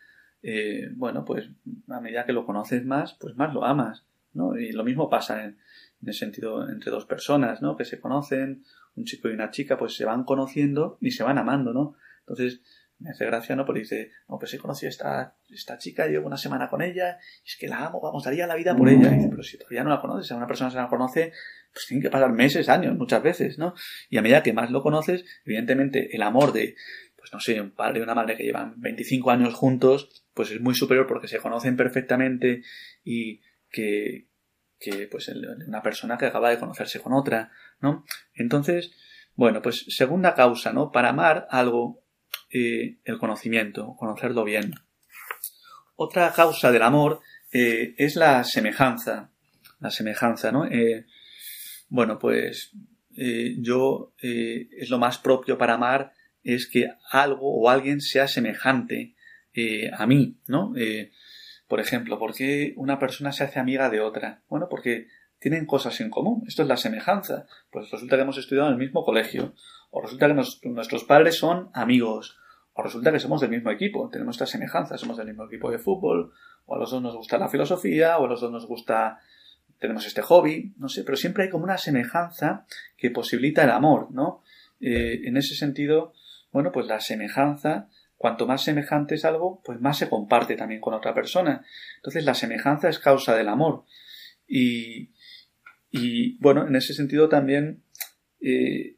eh, bueno, pues a medida que lo conoces más, pues más lo amas, ¿no? Y lo mismo pasa en, en el sentido entre dos personas, ¿no? Que se conocen, un chico y una chica, pues se van conociendo y se van amando, ¿no? Entonces, me hace gracia, ¿no? Porque dice, no, pues he conocido a esta, esta chica, llevo una semana con ella, y es que la amo, vamos, daría la vida por ella. Y dice, pero si todavía no la conoces, a una persona se la conoce, pues tienen que pasar meses, años, muchas veces, ¿no? Y a medida que más lo conoces, evidentemente el amor de, pues no sé, un padre y una madre que llevan 25 años juntos, pues es muy superior porque se conocen perfectamente y que, que pues una persona que acaba de conocerse con otra, ¿no? Entonces, bueno, pues segunda causa, ¿no? Para amar algo el conocimiento, conocerlo bien. Otra causa del amor eh, es la semejanza. La semejanza, ¿no? Eh, bueno, pues eh, yo es lo más propio para amar es que algo o alguien sea semejante a mí, ¿no? por ejemplo, ¿por qué una persona se hace amiga de otra? Bueno, porque tienen cosas en común. Esto es la semejanza. Pues resulta que hemos estudiado en el mismo colegio, o resulta que nuestros padres son amigos, o resulta que somos del mismo equipo, tenemos esta semejanza, somos del mismo equipo de fútbol, o a los dos nos gusta la filosofía, o a los dos nos gusta, tenemos este hobby, no sé, pero siempre hay como una semejanza que posibilita el amor, ¿no? Eh, en ese sentido, bueno, pues la semejanza, cuanto más semejante es algo, pues más se comparte también con otra persona. Entonces la semejanza es causa del amor. Y, y bueno, en ese sentido también eh,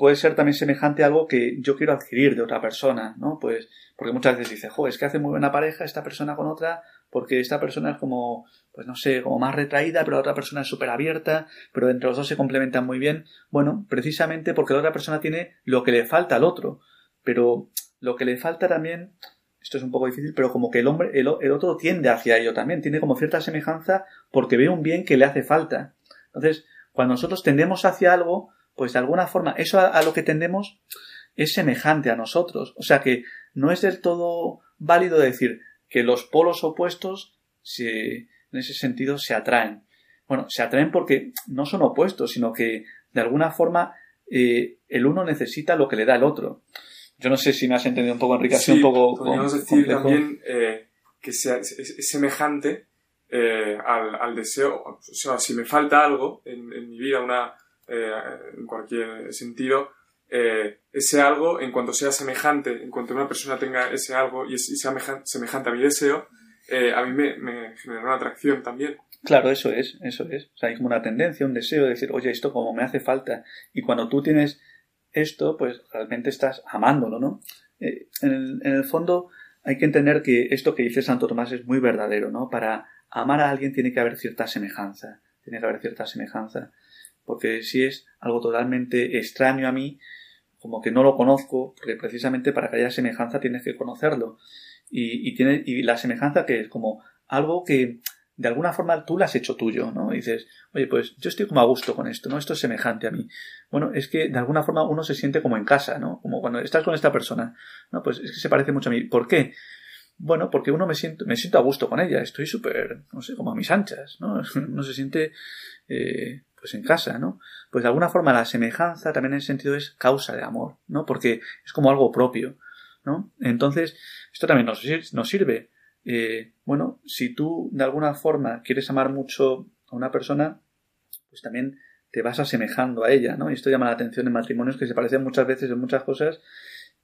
puede ser también semejante a algo que yo quiero adquirir de otra persona, ¿no? Pues, porque muchas veces dice, jo, es que hace muy buena pareja esta persona con otra, porque esta persona es como, pues no sé, como más retraída, pero la otra persona es súper abierta, pero entre los dos se complementan muy bien. Bueno, precisamente porque la otra persona tiene lo que le falta al otro, pero lo que le falta también, esto es un poco difícil, pero como que el hombre, el, el otro tiende hacia ello también, tiene como cierta semejanza porque ve un bien que le hace falta. Entonces, cuando nosotros tendemos hacia algo, pues de alguna forma eso a, a, lo que tendemos es semejante a nosotros. O sea que no es del todo válido decir que los polos opuestos se, en ese sentido se atraen. Bueno, se atraen porque no son opuestos, sino que de alguna forma eh, el uno necesita lo que le da el otro. Yo no sé si me has entendido un poco, Enrique, sí, un poco podríamos decir complejo. también eh, que sea, es, es semejante eh, al, al, deseo. O sea, si me falta algo en, en mi vida, una, eh, en cualquier sentido, eh, ese algo, en cuanto sea semejante, en cuanto una persona tenga ese algo y, es, y sea semejante a mi deseo, eh, a mí me, me genera una atracción también. Claro, eso es, eso es. O sea, hay como una tendencia, un deseo de decir, oye, esto como me hace falta. Y cuando tú tienes esto, pues realmente estás amándolo, ¿no? Eh, en, el, en el fondo hay que entender que esto que dice Santo Tomás es muy verdadero, ¿no? Para amar a alguien tiene que haber cierta semejanza, tiene que haber cierta semejanza, porque si es algo totalmente extraño a mí, como que no lo conozco, porque precisamente para que haya semejanza tienes que conocerlo. Y, tiene, y la semejanza que es como algo que de alguna forma tú lo has hecho tuyo, ¿no? Dices, oye, pues yo estoy como a gusto con esto, ¿no? Esto es semejante a mí. Bueno, es que de alguna forma uno se siente como en casa, ¿no? Como cuando estás con esta persona, ¿no? Pues es que se parece mucho a mí. ¿Por qué? Bueno, porque uno me siento, me siento a gusto con ella, estoy súper, no sé, como a mis anchas, ¿no? (laughs) Uno se siente, eh, pues en casa, ¿no? Pues de alguna forma la semejanza también en ese sentido es causa de amor, ¿no? Porque es como algo propio, ¿no? Entonces, esto también nos, nos sirve. Eh, bueno, si tú de alguna forma quieres amar mucho a una persona, pues también te vas asemejando a ella, ¿no? Y esto llama la atención en matrimonios que se parecen muchas veces en muchas cosas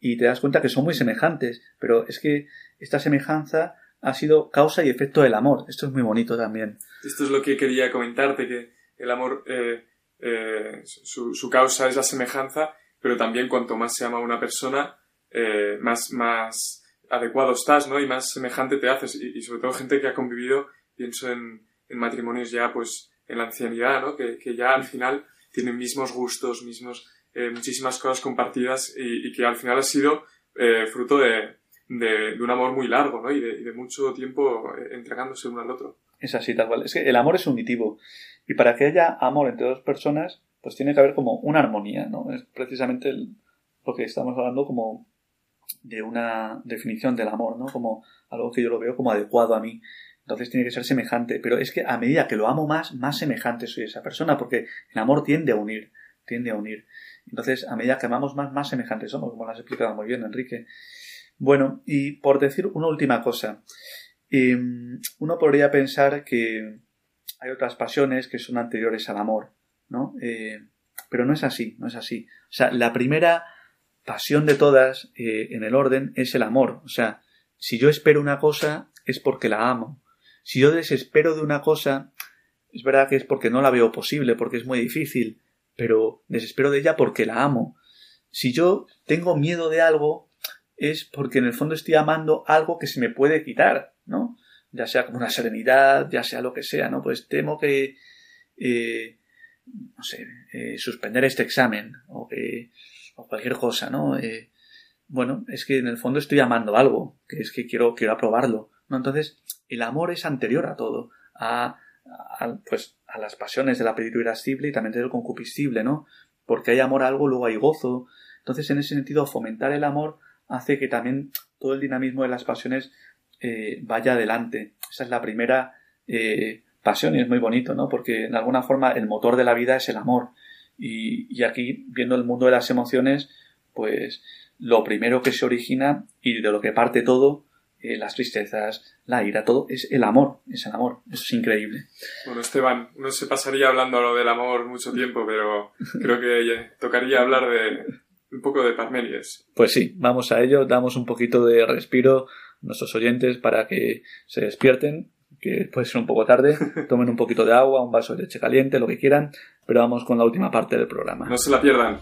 y te das cuenta que son muy semejantes, pero es que esta semejanza ha sido causa y efecto del amor. Esto es muy bonito también. Esto es lo que quería comentarte, que el amor, eh, eh, su, causa es la semejanza, pero también cuanto más se ama a una persona, eh, más, más adecuado estás, ¿no? Y más semejante te haces. Y, sobre todo gente que ha convivido, pienso en, matrimonios ya, pues, en la ancianidad, ¿no? Que, ya al final tienen mismos gustos, mismos, muchísimas cosas compartidas y, que al final ha sido fruto de, de, un amor muy largo, ¿no? Y de, mucho tiempo entregándose uno al otro. Es así, tal cual. Es que el amor es unitivo. Y para que haya amor entre dos personas, pues tiene que haber como una armonía, ¿no? Es precisamente lo que estamos hablando como de una definición del amor, ¿no? Como algo que yo lo veo como adecuado a mí. Entonces tiene que ser semejante. Pero es que a medida que lo amo más, más semejante soy esa persona, porque el amor tiende a unir, tiende a unir. Entonces, a medida que amamos más, más semejantes somos, como lo has explicado muy bien, Enrique. Bueno, y por decir una última cosa, em, uno podría pensar que hay otras pasiones que son anteriores al amor, ¿no? Eh, pero no es así, no es así. O sea, la primera pasión de todas eh, en el orden es el amor. O sea, si yo espero una cosa es porque la amo. Si yo desespero de una cosa, es verdad que es porque no la veo posible, porque es muy difícil, pero desespero de ella porque la amo. Si yo tengo miedo de algo, es porque en el fondo estoy amando algo que se me puede quitar, ¿no? Ya sea como una serenidad, ya sea lo que sea, ¿no? Pues temo que, eh, no sé, eh, suspender este examen o, que, o cualquier cosa, ¿no? Eh, bueno, es que en el fondo estoy amando algo, que es que quiero, quiero aprobarlo, ¿no? Entonces, el amor es anterior a todo, a, a pues, a las pasiones del apetito irascible y también del concupiscible, ¿no? Porque hay amor a algo, luego hay gozo. Entonces, en ese sentido, fomentar el amor hace que también todo el dinamismo de las pasiones eh, vaya adelante. Esa es la primera eh, pasión y es muy bonito, ¿no? Porque en alguna forma el motor de la vida es el amor. Y, aquí, viendo el mundo de las emociones, pues lo primero que se origina y de lo que parte todo, eh, las tristezas, la ira, todo, es el amor, es el amor. Eso es increíble. Bueno, Esteban, no se pasaría hablando lo del amor mucho tiempo, pero (laughs) creo que tocaría hablar de, un poco de Parménides. Pues sí, vamos a ello, damos un poquito de respiro nuestros oyentes para que se despierten, que puede ser un poco tarde, (laughs) tomen un poquito de agua, un vaso de leche caliente, lo que quieran, pero vamos con la última parte del programa. No se la pierdan.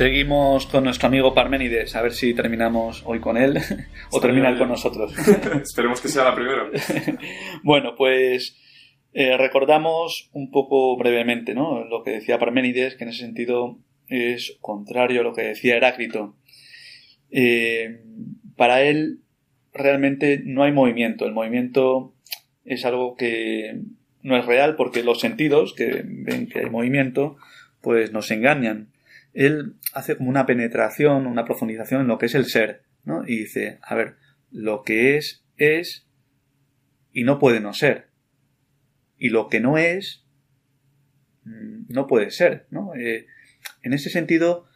Seguimos con nuestro amigo Parménides, a ver si terminamos hoy con él (laughs) o termina él con nosotros. (laughs) Esperemos que sea la primera. (laughs) bueno, pues eh, recordamos un poco brevemente ¿no? lo que decía Parménides, que en ese sentido es contrario a lo que decía Heráclito. Eh, para él realmente no hay movimiento. El movimiento es algo que no es real porque los sentidos que ven que hay movimiento pues nos engañan. Él hace como una penetración, una profundización en lo que es el ser, ¿no? Y dice, a ver, lo que es es y no puede no ser. Y lo que no es mm, no puede ser, ¿no? Eh, en ese sentido,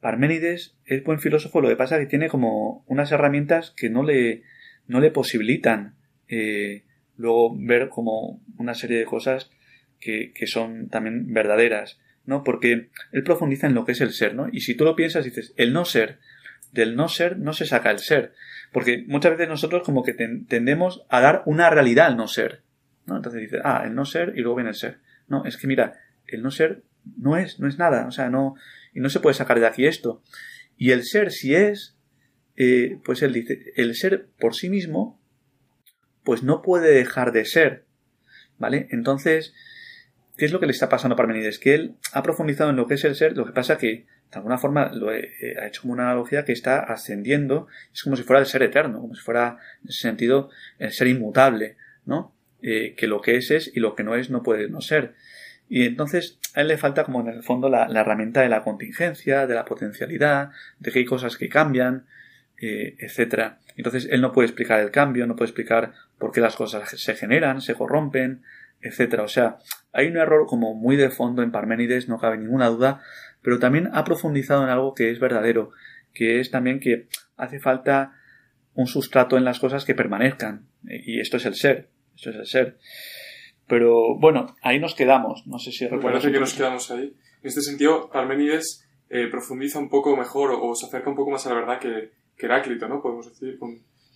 Parménides es buen filósofo, lo que pasa es que tiene como unas herramientas que no le, no le posibilitan eh, luego ver como una serie de cosas que, que, son también verdaderas, ¿no? Porque él profundiza en lo que es el ser, ¿no? Y si tú lo piensas, dices, el no ser, del no ser no se saca el ser, porque muchas veces nosotros como que tendemos a dar una realidad al no ser, ¿no? Entonces dices, ah, el no ser y luego viene el ser. No, es que mira, el no ser no es, no es nada, o sea, no, y no se puede sacar de aquí esto. Y el ser, si es, eh, pues él dice, el ser por sí mismo, pues no puede dejar de ser, ¿vale? Entonces, ¿qué es lo que le está pasando a Parmenides? Que él ha profundizado en lo que es el ser, lo que pasa que, de alguna forma, lo eh, ha hecho como una analogía que está ascendiendo, es como si fuera el ser eterno, como si fuera, en ese sentido, el ser inmutable, ¿no? Eh, que lo que es es y lo que no es no puede no ser. Y entonces a él le falta como en el fondo la, herramienta de la contingencia, de la potencialidad, de que hay cosas que cambian, eh, etc. Entonces él no puede explicar el cambio, no puede explicar por qué las cosas se generan, se corrompen, etc. O sea, hay un error como muy de fondo en Parménides, no cabe ninguna duda, pero también ha profundizado en algo que es verdadero, que es también que hace falta un sustrato en las cosas que permanezcan. Y esto es el ser, esto es el ser. Pero bueno, ahí nos quedamos. No sé si recuerdas. Parece que nos quedamos ahí. En este sentido, Parménides eh, profundiza un poco mejor o, se acerca un poco más a la verdad que, que Heráclito, ¿no? Podemos decir,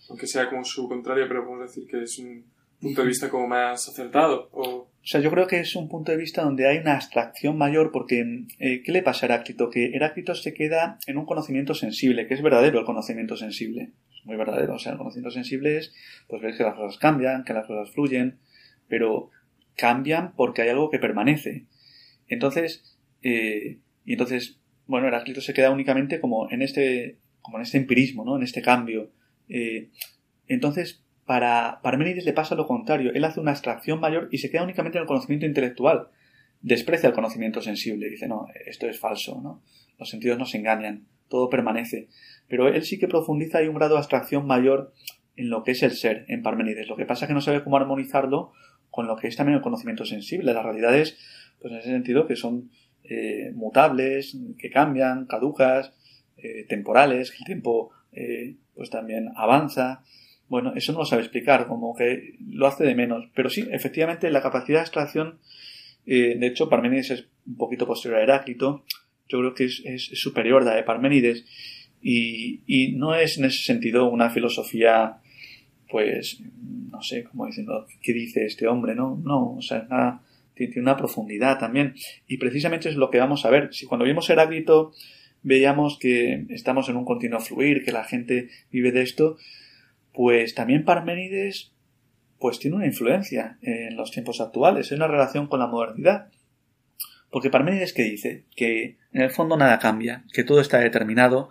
aunque sea como su contrario, pero podemos decir que es un punto de vista como más acertado. O... o sea, yo creo que es un punto de vista donde hay una abstracción mayor porque eh, ¿qué le pasa a Heráclito? Que Heráclito se queda en un conocimiento sensible, que es verdadero el conocimiento sensible. Es muy verdadero. O sea, el conocimiento sensible es, pues ves que las cosas cambian, que las cosas fluyen, pero cambian porque hay algo que permanece. Entonces, eh, y entonces, bueno, Heráclito se queda únicamente como en este, como en este empirismo, ¿no? En este cambio. Eh, entonces, para Parménides le pasa lo contrario. Él hace una abstracción mayor y se queda únicamente en el conocimiento intelectual. Desprecia el conocimiento sensible. Dice, no, esto es falso, ¿no? Los sentidos nos engañan. Todo permanece. Pero él sí que profundiza y un grado de abstracción mayor en lo que es el ser en Parménides. Lo que pasa es que no sabe cómo armonizarlo con lo que es también el conocimiento sensible. Las realidades, pues en ese sentido, que son eh, mutables, que cambian, caducas, eh, temporales, que el tiempo eh, pues también avanza. Bueno, eso no lo sabe explicar, como que lo hace de menos. Pero sí, efectivamente, la capacidad de abstracción, de hecho, Parménides es un poquito posterior a Heráclito, yo creo que es, superior a la de Parménides, y, no es en ese sentido una filosofía pues, no sé, como diciendo, ¿qué dice este hombre? No, no, o sea, tiene una profundidad también. Y precisamente es lo que vamos a ver. Si cuando vimos Heráclito veíamos que estamos en un continuo fluir, que la gente vive de esto, pues también Parménides pues tiene una influencia en los tiempos actuales, en la relación con la modernidad. Porque Parménides que dice que en el fondo nada cambia, que todo está determinado,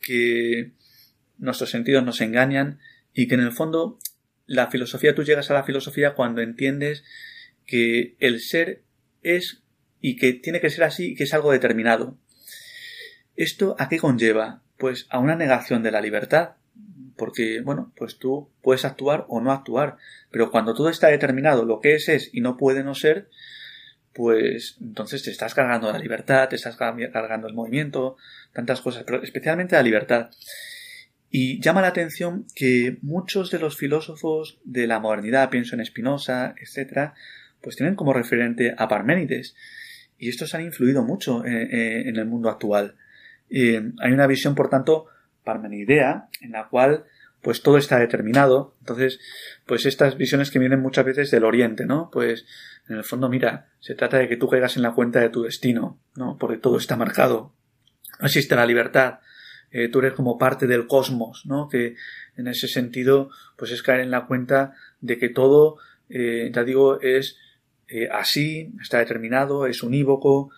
que nuestros sentidos nos engañan y que en el fondo la filosofía, tú llegas a la filosofía cuando entiendes que el ser es y que tiene que ser así y que es algo determinado. ¿Esto a qué conlleva? Pues a una negación de la libertad, porque, bueno, pues tú puedes actuar o no actuar, pero cuando todo está determinado, lo que es es y no puede no ser, pues entonces te estás cargando la libertad, te estás cargando el movimiento, tantas cosas, pero especialmente la libertad. Y llama la atención que muchos de los filósofos de la modernidad, pienso en Spinoza, etc., pues tienen como referente a Parménides. Y estos han influido mucho eh, eh, en, el mundo actual. hay una visión, por tanto, parmenidea, en la cual pues todo está determinado. Entonces, pues estas visiones que vienen muchas veces del Oriente, ¿no? Pues en el fondo, mira, se trata de que tú caigas en la cuenta de tu destino, ¿no? Porque todo está marcado. no existe la libertad. Eh, tú eres como parte del cosmos, ¿no? Que en ese sentido, pues es caer en la cuenta de que todo, eh, ya digo, es eh, así, está determinado, es unívoco,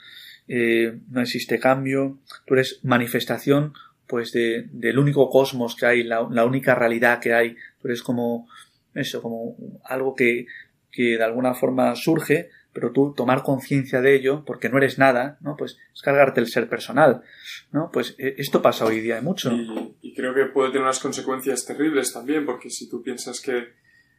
no existe cambio, tú eres manifestación pues de, del único cosmos que hay, la, única realidad que hay, tú eres como eso, como algo que, que de alguna forma surge pero tú tomar conciencia de ello, porque no eres nada, ¿no? Pues es cargarte el ser personal, ¿no? Pues eh, esto pasa hoy día mucho. Y, creo que puede tener unas consecuencias terribles también, porque si tú piensas que,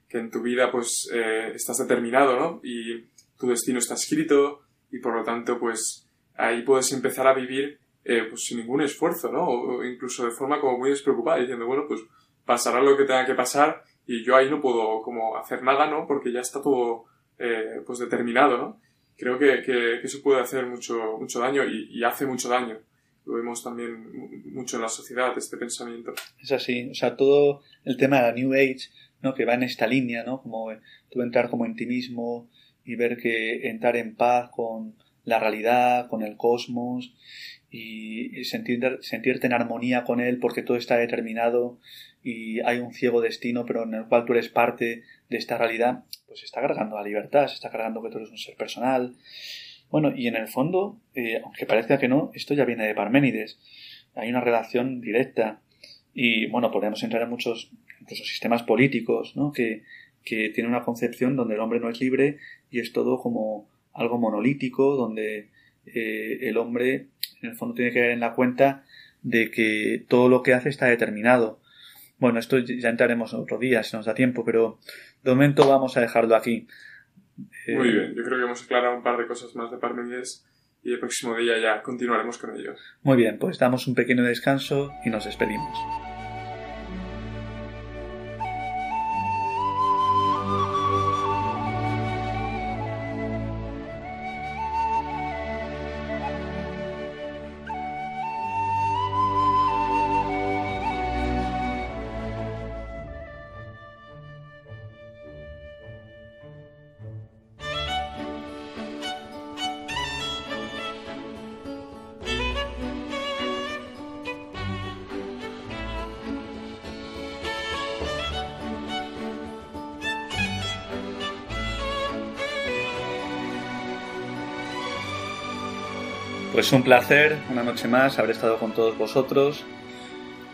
que en tu vida pues eh, estás determinado, ¿no? Y tu destino está escrito y por lo tanto pues ahí puedes empezar a vivir eh, pues sin ningún esfuerzo, ¿no? O, incluso de forma como muy despreocupada, diciendo, bueno, pues pasará lo que tenga que pasar y yo ahí no puedo como hacer nada, ¿no? Porque ya está todo eh, pues determinado, ¿no? Creo que, que, eso puede hacer mucho, mucho daño y, hace mucho daño. Lo vemos también mucho en la sociedad, este pensamiento. Es así, o sea, todo el tema de la New Age, ¿no? Que va en esta línea, ¿no? Como tú entrar como en ti mismo y ver que entrar en paz con la realidad, con el cosmos y sentir, sentirte en armonía con él porque todo está determinado y hay un ciego destino, pero en el cual tú eres parte de esta realidad, pues se está cargando la libertad, se está cargando que tú eres un ser personal. Bueno, y en el fondo, eh, aunque parezca que no, esto ya viene de Parménides. Hay una relación directa. Y bueno, podemos entrar en muchos incluso sistemas políticos, ¿no? Que, que tienen una concepción donde el hombre no es libre y es todo como algo monolítico, donde eh, el hombre en el fondo tiene que dar en la cuenta de que todo lo que hace está determinado. Bueno, esto ya entraremos otro día si nos da tiempo, pero de momento vamos a dejarlo aquí. Muy bien, yo creo que hemos aclarado un par de cosas más de Parmenides y el próximo día ya continuaremos con ello. Muy bien, pues damos un pequeño descanso y nos despedimos. Pues un placer, una noche más, haber estado con todos vosotros,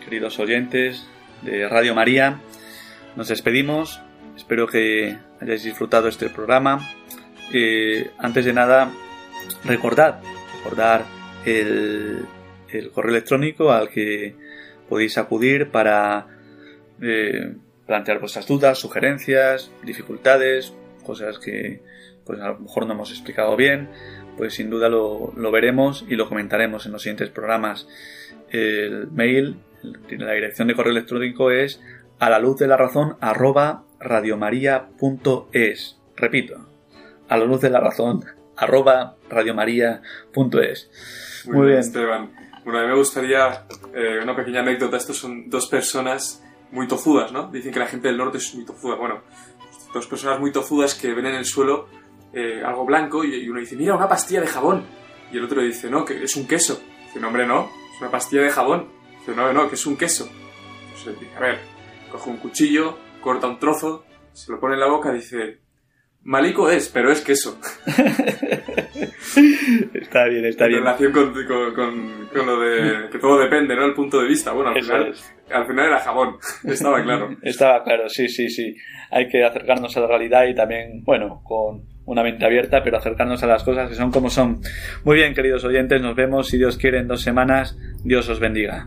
queridos oyentes de Radio María. Nos despedimos, espero que hayáis disfrutado este programa. Eh, antes de nada, recordad, recordar el, correo electrónico al que podéis acudir para eh, plantear vuestras dudas, sugerencias, dificultades, cosas que pues a lo mejor no hemos explicado bien pues sin duda lo, veremos y lo comentaremos en los siguientes programas. El mail, la dirección de correo electrónico es a la luz de la razón arroba radiomaria.es. Repito, a la luz de la razón arroba radiomaria.es. Muy, Muy bien, Esteban. Bueno, a mí me gustaría eh, una pequeña anécdota. Estos son dos personas muy tozudas, ¿no? Dicen que la gente del norte es muy tozuda. Bueno, dos personas muy tozudas que ven en el suelo eh, algo blanco y, uno dice, mira, una pastilla de jabón. Y el otro dice, no, que es un queso. Dice, no, hombre, no, es una pastilla de jabón. Dice, no, no, que es un queso. Entonces dice, a ver, coge un cuchillo, corta un trozo, se lo pone en la boca y dice, malico es, pero es queso. (laughs) está bien, está bien. En relación con, con, con, lo de que todo depende, ¿no? El punto de vista. Bueno, al final, al final era jabón. (laughs) Estaba claro. Estaba claro, sí, sí, sí. Hay que acercarnos a la realidad y también, bueno, con una mente abierta, pero acercarnos a las cosas que son como son. Muy bien, queridos oyentes, nos vemos, si Dios quiere, en dos semanas. Dios os bendiga.